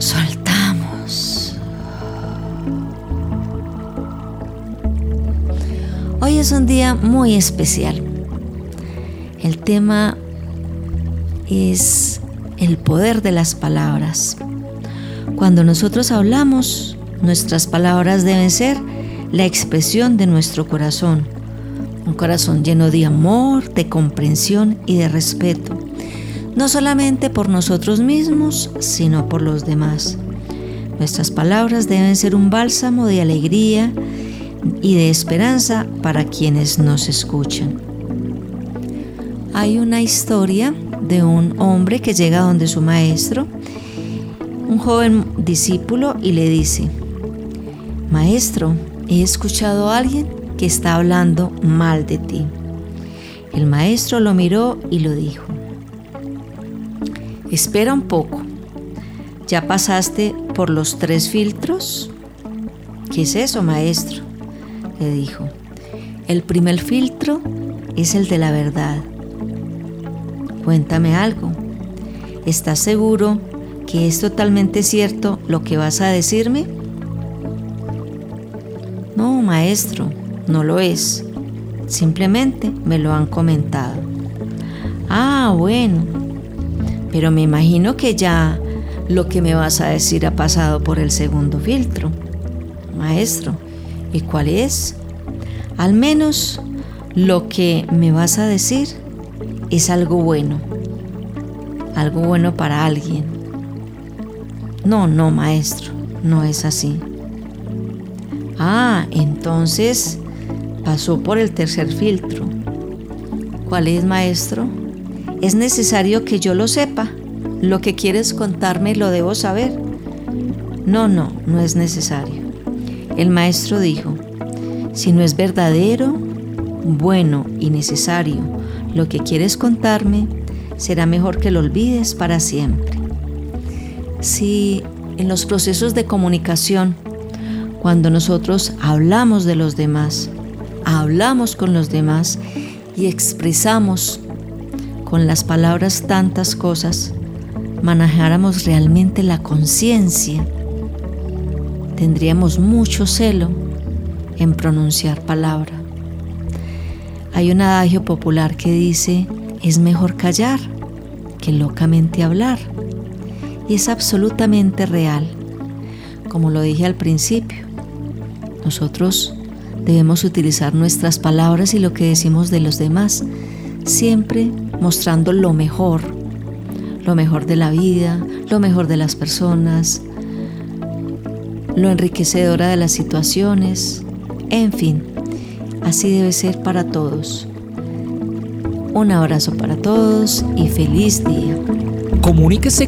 Soltamos. Hoy es un día muy especial. El tema es el poder de las palabras. Cuando nosotros hablamos, nuestras palabras deben ser la expresión de nuestro corazón. Un corazón lleno de amor, de comprensión y de respeto. No solamente por nosotros mismos, sino por los demás. Nuestras palabras deben ser un bálsamo de alegría y de esperanza para quienes nos escuchan. Hay una historia de un hombre que llega donde su maestro, un joven discípulo, y le dice, Maestro, he escuchado a alguien que está hablando mal de ti. El maestro lo miró y lo dijo, Espera un poco, ¿ya pasaste por los tres filtros? ¿Qué es eso, maestro? Le dijo, el primer filtro es el de la verdad. Cuéntame algo. ¿Estás seguro que es totalmente cierto lo que vas a decirme? No, maestro, no lo es. Simplemente me lo han comentado. Ah, bueno. Pero me imagino que ya lo que me vas a decir ha pasado por el segundo filtro. Maestro, ¿y cuál es? Al menos lo que me vas a decir es algo bueno, algo bueno para alguien. No, no, maestro, no es así. Ah, entonces pasó por el tercer filtro. ¿Cuál es, maestro? Es necesario que yo lo sepa. Lo que quieres contarme lo debo saber. No, no, no es necesario. El maestro dijo, si no es verdadero, bueno y necesario lo que quieres contarme, será mejor que lo olvides para siempre. Si en los procesos de comunicación, cuando nosotros hablamos de los demás, hablamos con los demás y expresamos con las palabras tantas cosas, manejáramos realmente la conciencia, tendríamos mucho celo en pronunciar palabra. Hay un adagio popular que dice, es mejor callar que locamente hablar. Y es absolutamente real. Como lo dije al principio, nosotros debemos utilizar nuestras palabras y lo que decimos de los demás, siempre mostrando lo mejor, lo mejor de la vida, lo mejor de las personas, lo enriquecedora de las situaciones, en fin, Así debe ser para todos. Un abrazo para todos y feliz día. Comuníquese